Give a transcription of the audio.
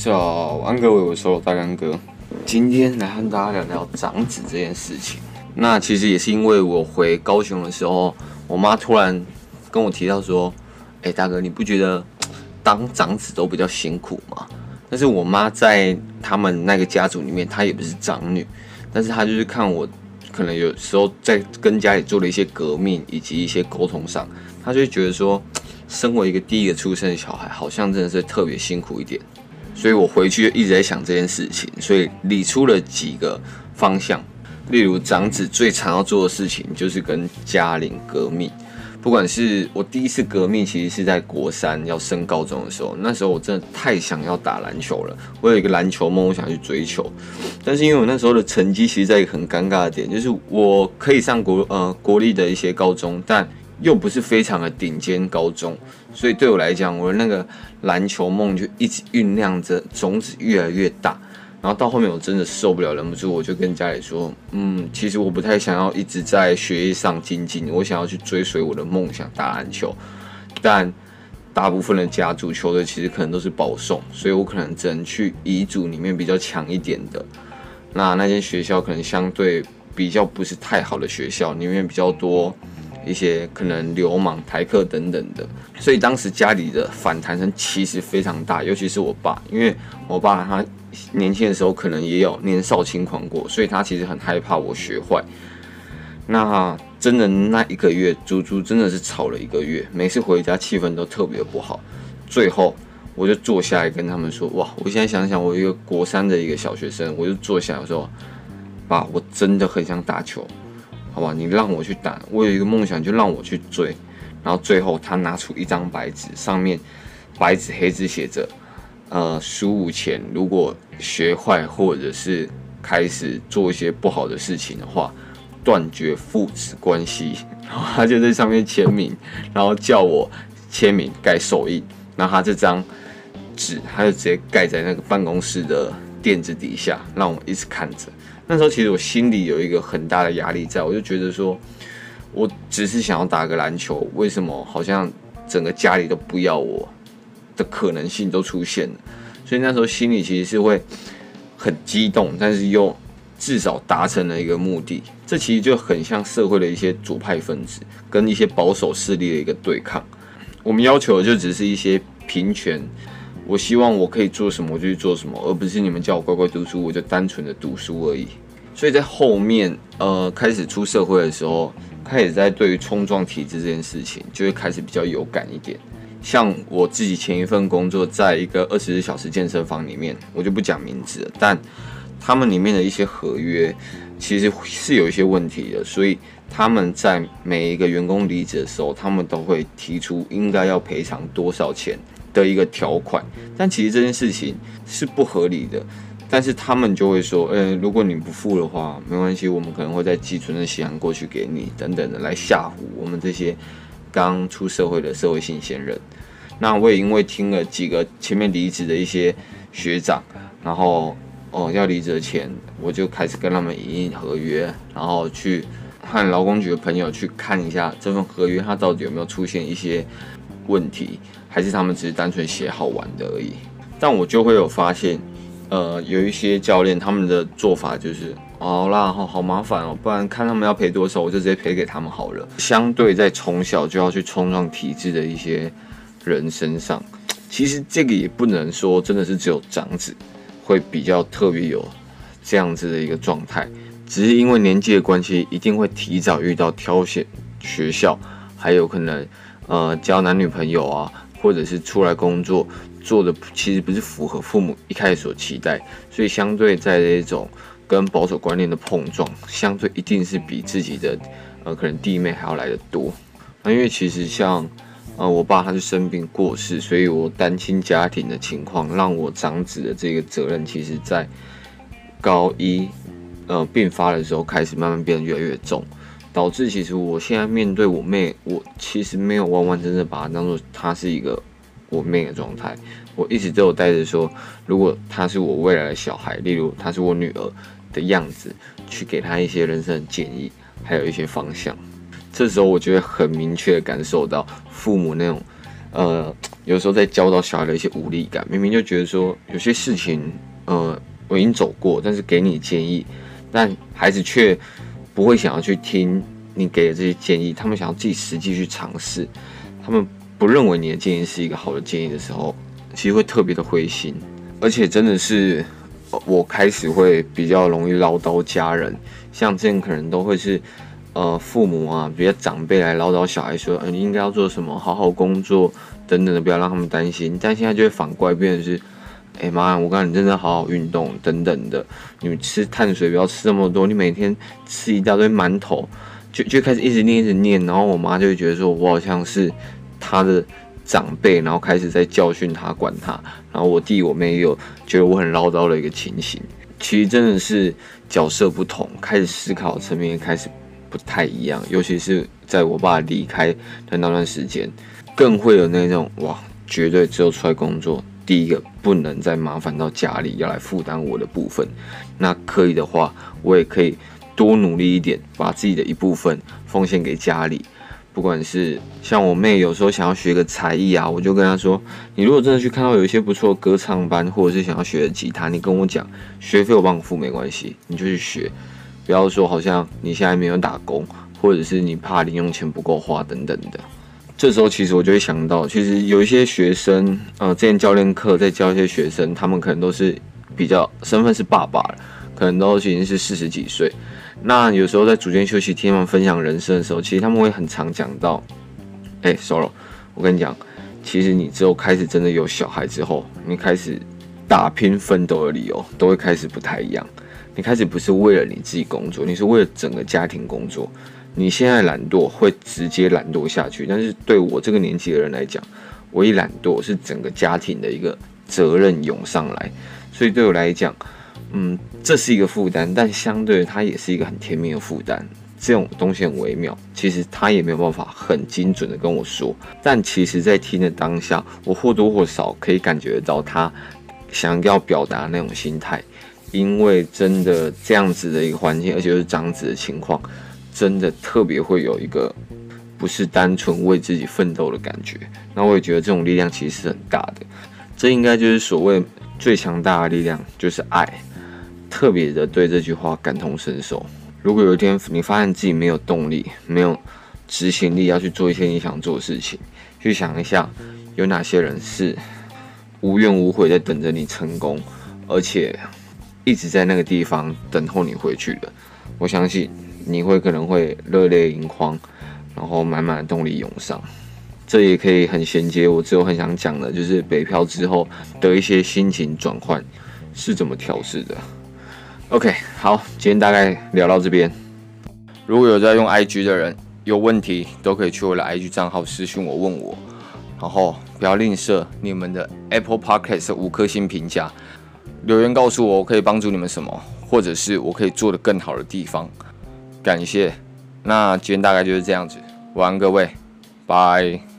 叫安各位，我说大干哥，今天来和大家聊聊长子这件事情。那其实也是因为我回高雄的时候，我妈突然跟我提到说：“哎，大哥，你不觉得当长子都比较辛苦吗？”但是我妈在他们那个家族里面，她也不是长女，但是她就是看我可能有时候在跟家里做了一些革命以及一些沟通上，她就觉得说，身为一个第一个出生的小孩，好像真的是特别辛苦一点。所以我回去就一直在想这件事情，所以理出了几个方向。例如，长子最常要做的事情就是跟家里革命。不管是我第一次革命，其实是在国三要升高中的时候，那时候我真的太想要打篮球了。我有一个篮球梦，我想去追求。但是因为我那时候的成绩，其实在一个很尴尬的点，就是我可以上国呃国立的一些高中，但又不是非常的顶尖高中，所以对我来讲，我的那个篮球梦就一直酝酿着，种子越来越大。然后到后面我真的受不了，忍不住我就跟家里说：“嗯，其实我不太想要一直在学业上精进，我想要去追随我的梦想打篮球。但大部分的甲组球队其实可能都是保送，所以我可能只能去乙组里面比较强一点的。那那间学校可能相对比较不是太好的学校，里面比较多。”一些可能流氓、台客等等的，所以当时家里的反弹声其实非常大，尤其是我爸，因为我爸他年轻的时候可能也有年少轻狂过，所以他其实很害怕我学坏。那真的那一个月，足足真的是吵了一个月，每次回家气氛都特别不好。最后我就坐下来跟他们说：“哇，我现在想想，我一个国三的一个小学生，我就坐下来说，爸，我真的很想打球。”好吧，你让我去打，我有一个梦想，就让我去追。然后最后他拿出一张白纸，上面白纸黑字写着：呃，十五前如果学坏或者是开始做一些不好的事情的话，断绝父子关系。然后他就在上面签名，然后叫我签名盖手印。然后他这张纸，他就直接盖在那个办公室的垫子底下，让我一直看着。那时候其实我心里有一个很大的压力在，我就觉得说，我只是想要打个篮球，为什么好像整个家里都不要我的可能性都出现了？所以那时候心里其实是会很激动，但是又至少达成了一个目的。这其实就很像社会的一些左派分子跟一些保守势力的一个对抗。我们要求的就只是一些平权。我希望我可以做什么我就去做什么，而不是你们叫我乖乖读书，我就单纯的读书而已。所以在后面，呃，开始出社会的时候，开始在对于冲撞体制这件事情，就会开始比较有感一点。像我自己前一份工作，在一个二十四小时健身房里面，我就不讲名字了，但他们里面的一些合约其实是有一些问题的，所以他们在每一个员工离职的时候，他们都会提出应该要赔偿多少钱。的一个条款，但其实这件事情是不合理的，但是他们就会说，呃，如果你不付的话，没关系，我们可能会再寄存的血函过去给你，等等的，来吓唬我们这些刚出社会的社会新鲜人。那我也因为听了几个前面离职的一些学长，然后哦要离职前，我就开始跟他们影印合约，然后去和劳工局的朋友去看一下这份合约，它到底有没有出现一些问题。还是他们只是单纯写好玩的而已，但我就会有发现，呃，有一些教练他们的做法就是，好啦，好好麻烦哦，不然看他们要赔多少，我就直接赔给他们好了。相对在从小就要去冲撞体制的一些人身上，其实这个也不能说真的是只有长子会比较特别有这样子的一个状态，只是因为年纪的关系，一定会提早遇到挑选学校，还有可能呃交男女朋友啊。或者是出来工作做的其实不是符合父母一开始所期待，所以相对在这种跟保守观念的碰撞，相对一定是比自己的呃可能弟妹还要来得多。那因为其实像呃我爸他是生病过世，所以我单亲家庭的情况，让我长子的这个责任，其实在高一呃病发的时候开始慢慢变得越来越重。导致其实我现在面对我妹，我其实没有完完整整把她当做她是一个我妹的状态。我一直都有带着说，如果她是我未来的小孩，例如她是我女儿的样子，去给她一些人生的建议，还有一些方向。这时候我就会很明确的感受到父母那种，呃，有时候在教导小孩的一些无力感，明明就觉得说有些事情，呃，我已经走过，但是给你建议，但孩子却不会想要去听你给的这些建议，他们想要自己实际去尝试，他们不认为你的建议是一个好的建议的时候，其实会特别的灰心，而且真的是我开始会比较容易唠叨家人，像之前可能都会是。呃，父母啊，比较长辈来唠叨小孩说，呃，你应该要做什么，好好工作等等的，不要让他们担心。但现在就会反过来变成是，哎、妈，我告诉你，真的好好运动等等的。你吃碳水不要吃那么多，你每天吃一大堆馒头，就就开始一直念一直念。然后我妈就会觉得说，我好像是他的长辈，然后开始在教训他、管他。然后我弟我妹也有觉得我很唠叨的一个情形。其实真的是角色不同，开始思考层面开始。不太一样，尤其是在我爸离开的那段时间，更会有那种哇，绝对只有出来工作，第一个不能再麻烦到家里要来负担我的部分。那可以的话，我也可以多努力一点，把自己的一部分奉献给家里。不管是像我妹有时候想要学个才艺啊，我就跟她说：你如果真的去看到有一些不错的歌唱班，或者是想要学的吉他，你跟我讲，学费我帮你付没关系，你就去学。不要说好像你现在没有打工，或者是你怕零用钱不够花等等的。这时候其实我就会想到，其实有一些学生，呃，之前教练课在教一些学生，他们可能都是比较身份是爸爸了，可能都已经是四十几岁。那有时候在组间休息听他们分享人生的时候，其实他们会很常讲到，哎，Solo，我跟你讲，其实你之后开始真的有小孩之后，你开始打拼奋斗的理由都会开始不太一样。你开始不是为了你自己工作，你是为了整个家庭工作。你现在懒惰会直接懒惰下去，但是对我这个年纪的人来讲，我一懒惰是整个家庭的一个责任涌上来，所以对我来讲，嗯，这是一个负担，但相对它也是一个很甜蜜的负担。这种东西很微妙，其实他也没有办法很精准的跟我说，但其实在听的当下，我或多或少可以感觉得到他想要表达那种心态。因为真的这样子的一个环境，而且是长子的情况，真的特别会有一个不是单纯为自己奋斗的感觉。那我也觉得这种力量其实是很大的。这应该就是所谓最强大的力量，就是爱。特别的对这句话感同身受。如果有一天你发现自己没有动力、没有执行力要去做一些你想做的事情，去想一下有哪些人是无怨无悔在等着你成功，而且。一直在那个地方等候你回去的，我相信你会可能会热泪盈眶，然后满满的动力涌上。这也可以很衔接我之后很想讲的，就是北漂之后的一些心情转换是怎么调试的。OK，好，今天大概聊到这边。如果有在用 IG 的人，有问题都可以去我的 IG 账号私讯我问我，然后不要吝啬你们的 Apple Podcast 五颗星评价。留言告诉我，我可以帮助你们什么，或者是我可以做得更好的地方。感谢。那今天大概就是这样子，晚安各位，拜。